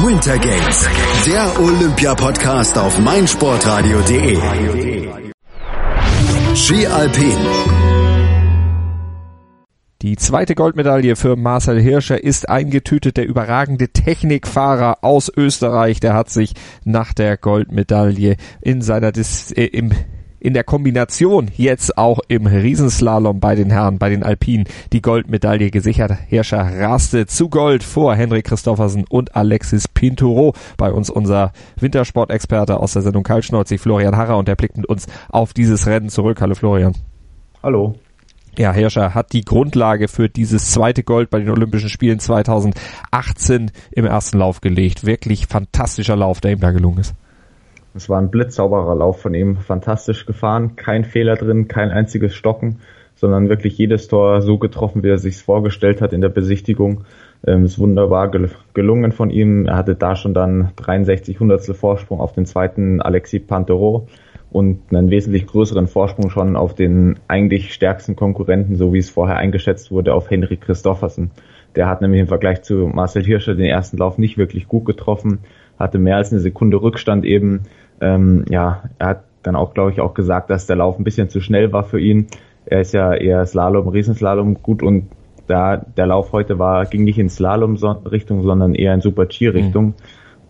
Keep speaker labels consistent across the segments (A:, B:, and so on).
A: Winter Games, der Olympia-Podcast auf meinsportradio.de. Ski Alpin.
B: Die zweite Goldmedaille für Marcel Hirscher ist eingetütet. Der überragende Technikfahrer aus Österreich, der hat sich nach der Goldmedaille in seiner Dis äh, im in der Kombination jetzt auch im Riesenslalom bei den Herren, bei den Alpinen, die Goldmedaille gesichert. Hirscher raste zu Gold vor Henrik Christoffersen und Alexis Pinturo. Bei uns unser Wintersportexperte aus der Sendung Kaltschnäuzig, Florian Harrer, und der blickt mit uns auf dieses Rennen zurück. Hallo Florian.
C: Hallo.
B: Ja, Hirscher hat die Grundlage für dieses zweite Gold bei den Olympischen Spielen 2018 im ersten Lauf gelegt. Wirklich fantastischer Lauf, der ihm da gelungen ist.
C: Es war ein blitzsauberer Lauf von ihm, fantastisch gefahren, kein Fehler drin, kein einziges Stocken, sondern wirklich jedes Tor so getroffen, wie er sich vorgestellt hat in der Besichtigung. Ähm, ist wunderbar gel gelungen von ihm. Er hatte da schon dann 63 Hundertstel Vorsprung auf den zweiten Alexis Pantero und einen wesentlich größeren Vorsprung schon auf den eigentlich stärksten Konkurrenten, so wie es vorher eingeschätzt wurde, auf Henrik Christoffersen. Der hat nämlich im Vergleich zu Marcel Hirscher den ersten Lauf nicht wirklich gut getroffen, hatte mehr als eine Sekunde Rückstand eben ähm, ja, er hat dann auch, glaube ich, auch gesagt, dass der Lauf ein bisschen zu schnell war für ihn. Er ist ja eher Slalom, Riesenslalom gut und da der Lauf heute war, ging nicht in Slalom-Richtung, sondern eher in Super-G-Richtung. Mhm.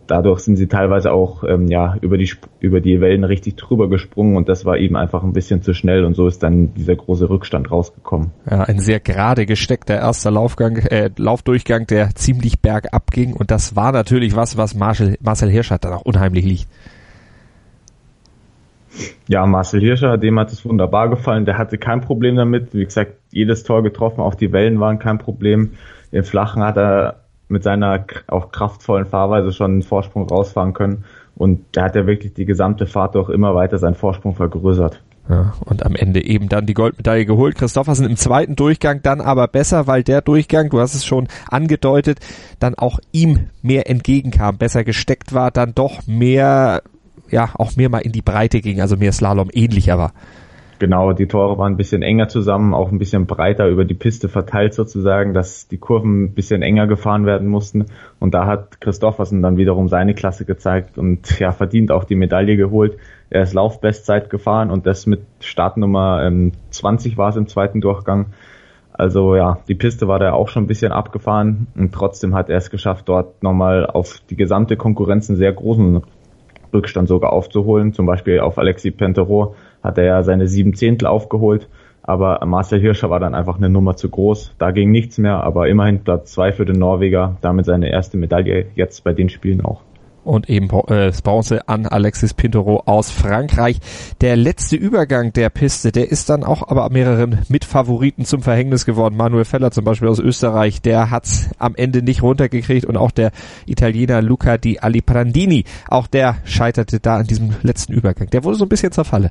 C: Dadurch sind sie teilweise auch ähm, ja über die über die Wellen richtig drüber gesprungen und das war eben einfach ein bisschen zu schnell und so ist dann dieser große Rückstand rausgekommen.
B: Ja, ein sehr gerade gesteckter erster Laufgang, äh, Laufdurchgang, der ziemlich bergab ging und das war natürlich was, was Marcel, Marcel Hirsch hat dann auch unheimlich liegt.
C: Ja, Marcel Hirscher, dem hat es wunderbar gefallen. Der hatte kein Problem damit. Wie gesagt, jedes Tor getroffen, auch die Wellen waren kein Problem. Im Flachen hat er mit seiner auch kraftvollen Fahrweise schon einen Vorsprung rausfahren können. Und da hat er wirklich die gesamte Fahrt auch immer weiter seinen Vorsprung vergrößert.
B: Ja, und am Ende eben dann die Goldmedaille geholt. Christoffersen im zweiten Durchgang dann aber besser, weil der Durchgang, du hast es schon angedeutet, dann auch ihm mehr entgegenkam, besser gesteckt war, dann doch mehr ja auch mehr mal in die Breite ging, also mehr Slalom ähnlicher war.
C: Genau, die Tore waren ein bisschen enger zusammen, auch ein bisschen breiter über die Piste verteilt sozusagen, dass die Kurven ein bisschen enger gefahren werden mussten. Und da hat Christoffersen dann wiederum seine Klasse gezeigt und ja, verdient auch die Medaille geholt. Er ist Laufbestzeit gefahren und das mit Startnummer ähm, 20 war es im zweiten Durchgang. Also ja, die Piste war da auch schon ein bisschen abgefahren und trotzdem hat er es geschafft, dort nochmal auf die gesamte Konkurrenz einen sehr großen Rückstand sogar aufzuholen. Zum Beispiel auf Alexis Pentero hat er ja seine sieben Zehntel aufgeholt, aber Marcel Hirscher war dann einfach eine Nummer zu groß. Da ging nichts mehr, aber immerhin Platz zwei für den Norweger, damit seine erste Medaille jetzt bei den Spielen auch
B: und eben äh, Bronze an Alexis Pintero aus Frankreich. Der letzte Übergang der Piste, der ist dann auch aber mehreren Mitfavoriten zum Verhängnis geworden. Manuel Feller zum Beispiel aus Österreich, der hat's am Ende nicht runtergekriegt und auch der Italiener Luca Di Aliprandini, auch der scheiterte da an diesem letzten Übergang. Der wurde so ein bisschen zur Falle.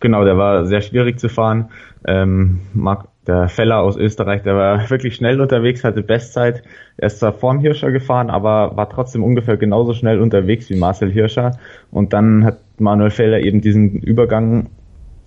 C: Genau, der war sehr schwierig zu fahren. Ähm, Marc der Feller aus Österreich, der war wirklich schnell unterwegs, hatte Bestzeit. Er ist zwar vorm Hirscher gefahren, aber war trotzdem ungefähr genauso schnell unterwegs wie Marcel Hirscher. Und dann hat Manuel Feller eben diesen Übergang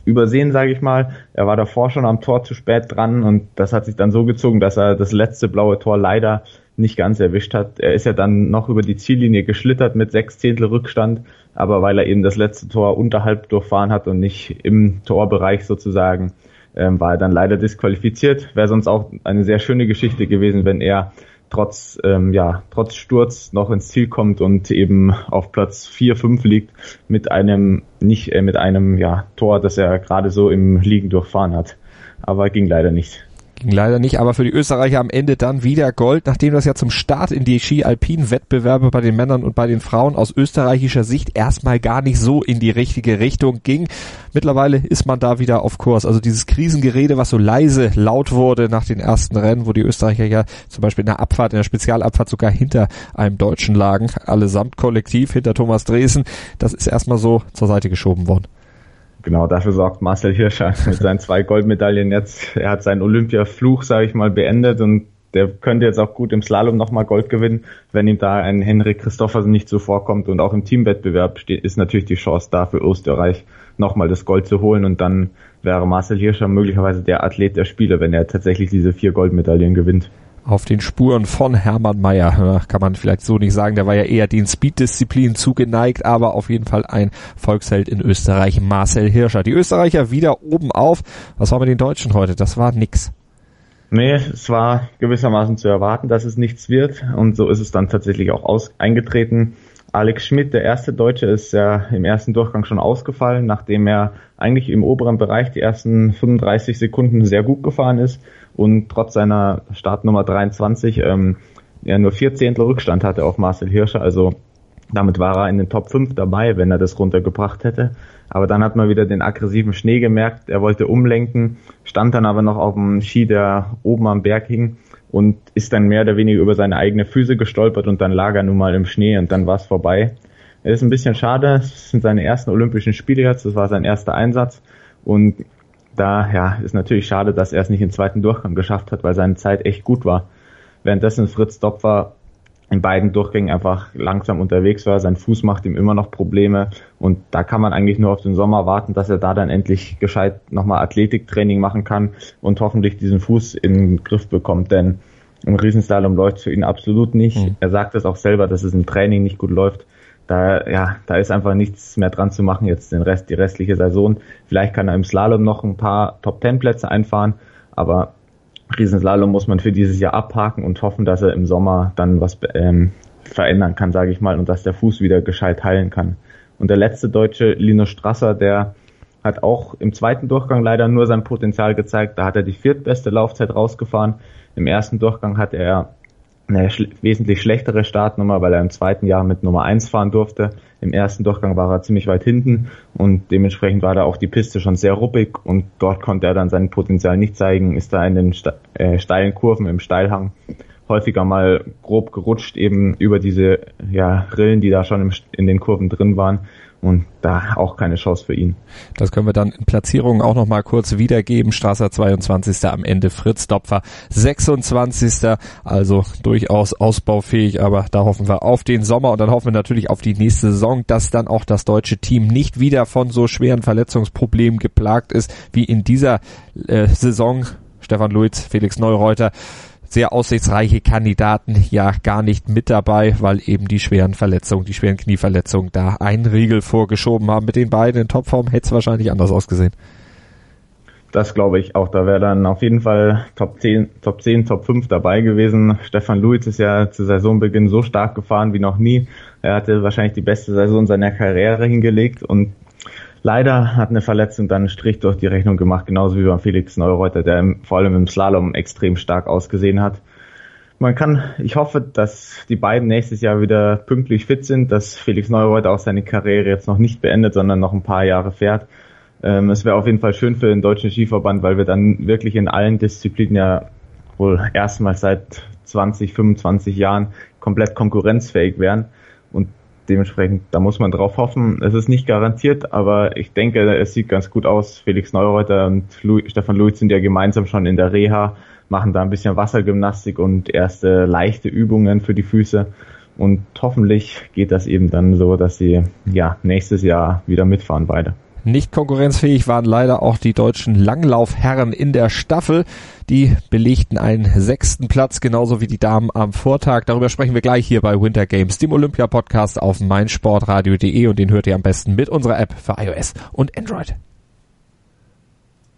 C: übersehen, sage ich mal. Er war davor schon am Tor zu spät dran und das hat sich dann so gezogen, dass er das letzte blaue Tor leider nicht ganz erwischt hat. Er ist ja dann noch über die Ziellinie geschlittert mit sechs Zehntel Rückstand, aber weil er eben das letzte Tor unterhalb durchfahren hat und nicht im Torbereich sozusagen, ähm, war er dann leider disqualifiziert. Wäre sonst auch eine sehr schöne Geschichte gewesen, wenn er trotz ähm, ja trotz Sturz noch ins Ziel kommt und eben auf Platz 4, 5 liegt mit einem nicht äh, mit einem ja Tor, das er gerade so im Liegen durchfahren hat. Aber ging leider nicht.
B: Ging leider nicht, aber für die Österreicher am Ende dann wieder Gold, nachdem das ja zum Start in die Ski-Alpin-Wettbewerbe bei den Männern und bei den Frauen aus österreichischer Sicht erstmal gar nicht so in die richtige Richtung ging. Mittlerweile ist man da wieder auf Kurs. Also dieses Krisengerede, was so leise laut wurde nach den ersten Rennen, wo die Österreicher ja zum Beispiel in der Abfahrt, in der Spezialabfahrt sogar hinter einem Deutschen lagen, allesamt kollektiv hinter Thomas Dresen, das ist erstmal so zur Seite geschoben worden.
C: Genau, dafür sorgt Marcel Hirscher mit seinen zwei Goldmedaillen jetzt. Er hat seinen Olympiafluch, sage ich mal, beendet und der könnte jetzt auch gut im Slalom nochmal Gold gewinnen, wenn ihm da ein Henrik Christoffersen nicht so vorkommt. Und auch im Teamwettbewerb steht, ist natürlich die Chance da für Österreich, nochmal das Gold zu holen. Und dann wäre Marcel Hirscher möglicherweise der Athlet der Spiele, wenn er tatsächlich diese vier Goldmedaillen gewinnt.
B: Auf den Spuren von Hermann Mayer. Kann man vielleicht so nicht sagen, der war ja eher den Speed-Disziplinen zugeneigt, aber auf jeden Fall ein Volksheld in Österreich, Marcel Hirscher. Die Österreicher wieder oben auf. Was war mit den Deutschen heute? Das war nix.
C: Nee, es war gewissermaßen zu erwarten, dass es nichts wird und so ist es dann tatsächlich auch aus eingetreten. Alex Schmidt, der erste Deutsche, ist ja im ersten Durchgang schon ausgefallen, nachdem er eigentlich im oberen Bereich die ersten 35 Sekunden sehr gut gefahren ist und trotz seiner Startnummer 23 ähm, ja nur vier Zehntel Rückstand hatte auf Marcel Hirscher. Also damit war er in den Top 5 dabei, wenn er das runtergebracht hätte. Aber dann hat man wieder den aggressiven Schnee gemerkt. Er wollte umlenken, stand dann aber noch auf dem Ski, der oben am Berg hing und ist dann mehr oder weniger über seine eigene Füße gestolpert und dann lag er nun mal im Schnee und dann war es vorbei. Es ist ein bisschen schade, es sind seine ersten Olympischen Spiele jetzt, das war sein erster Einsatz und da ja, ist natürlich schade, dass er es nicht im zweiten Durchgang geschafft hat, weil seine Zeit echt gut war. Währenddessen Fritz Dopfer in beiden Durchgängen einfach langsam unterwegs war. Sein Fuß macht ihm immer noch Probleme und da kann man eigentlich nur auf den Sommer warten, dass er da dann endlich gescheit nochmal Athletiktraining machen kann und hoffentlich diesen Fuß in den Griff bekommt, denn im Riesenslalom läuft für ihn absolut nicht. Mhm. Er sagt es auch selber, dass es im Training nicht gut läuft. Da, ja, da ist einfach nichts mehr dran zu machen jetzt den Rest, die restliche Saison. Vielleicht kann er im Slalom noch ein paar Top Ten Plätze einfahren, aber Riesenslalom muss man für dieses Jahr abhaken und hoffen, dass er im Sommer dann was ähm, verändern kann, sage ich mal, und dass der Fuß wieder gescheit heilen kann. Und der letzte Deutsche, Linus Strasser, der hat auch im zweiten Durchgang leider nur sein Potenzial gezeigt. Da hat er die viertbeste Laufzeit rausgefahren. Im ersten Durchgang hat er eine schl wesentlich schlechtere Startnummer, weil er im zweiten Jahr mit Nummer eins fahren durfte. Im ersten Durchgang war er ziemlich weit hinten und dementsprechend war da auch die Piste schon sehr ruppig und dort konnte er dann sein Potenzial nicht zeigen, ist da in den äh, steilen Kurven im Steilhang häufiger mal grob gerutscht eben über diese ja, Rillen, die da schon im, in den Kurven drin waren und da auch keine Chance für ihn.
B: Das können wir dann in Platzierungen auch nochmal kurz wiedergeben. Strasser 22. am Ende, Fritz Dopfer 26. Also durchaus ausbaufähig, aber da hoffen wir auf den Sommer und dann hoffen wir natürlich auf die nächste Saison, dass dann auch das deutsche Team nicht wieder von so schweren Verletzungsproblemen geplagt ist wie in dieser äh, Saison. Stefan Luiz, Felix Neureuter sehr aussichtsreiche Kandidaten ja gar nicht mit dabei, weil eben die schweren Verletzungen, die schweren Knieverletzungen da einen Riegel vorgeschoben haben. Mit den beiden in Topform hätte es wahrscheinlich anders ausgesehen.
C: Das glaube ich auch. Da wäre dann auf jeden Fall Top 10, Top 10, Top 5 dabei gewesen. Stefan Luiz ist ja zu Saisonbeginn so stark gefahren wie noch nie. Er hatte wahrscheinlich die beste Saison seiner Karriere hingelegt und Leider hat eine Verletzung dann einen Strich durch die Rechnung gemacht, genauso wie beim Felix Neureuter, der im, vor allem im Slalom extrem stark ausgesehen hat. Man kann, ich hoffe, dass die beiden nächstes Jahr wieder pünktlich fit sind, dass Felix Neureuter auch seine Karriere jetzt noch nicht beendet, sondern noch ein paar Jahre fährt. Ähm, es wäre auf jeden Fall schön für den deutschen Skiverband, weil wir dann wirklich in allen Disziplinen ja wohl erstmals seit 20, 25 Jahren komplett konkurrenzfähig wären. Und dementsprechend, da muss man drauf hoffen. Es ist nicht garantiert, aber ich denke, es sieht ganz gut aus. Felix Neureuter und Louis, Stefan Luiz sind ja gemeinsam schon in der Reha, machen da ein bisschen Wassergymnastik und erste leichte Übungen für die Füße. Und hoffentlich geht das eben dann so, dass sie ja nächstes Jahr wieder mitfahren beide.
B: Nicht konkurrenzfähig waren leider auch die deutschen Langlaufherren in der Staffel. Die belegten einen sechsten Platz, genauso wie die Damen am Vortag. Darüber sprechen wir gleich hier bei Winter Games, dem Olympia-Podcast auf meinsportradio.de und den hört ihr am besten mit unserer App für iOS und Android.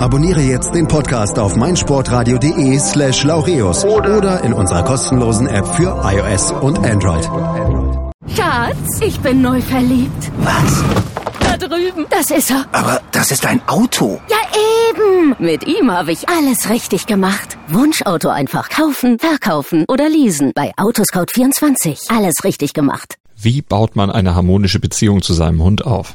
A: Abonniere jetzt den Podcast auf meinsportradio.de slash laureus oder in unserer kostenlosen App für iOS und Android.
D: Schatz, ich bin neu verliebt.
E: Was?
D: Da drüben. Das ist er.
E: Aber das ist ein Auto.
D: Ja, eben. Mit ihm habe ich alles richtig gemacht. Wunschauto einfach kaufen, verkaufen oder leasen. Bei Autoscout24. Alles richtig gemacht.
B: Wie baut man eine harmonische Beziehung zu seinem Hund auf?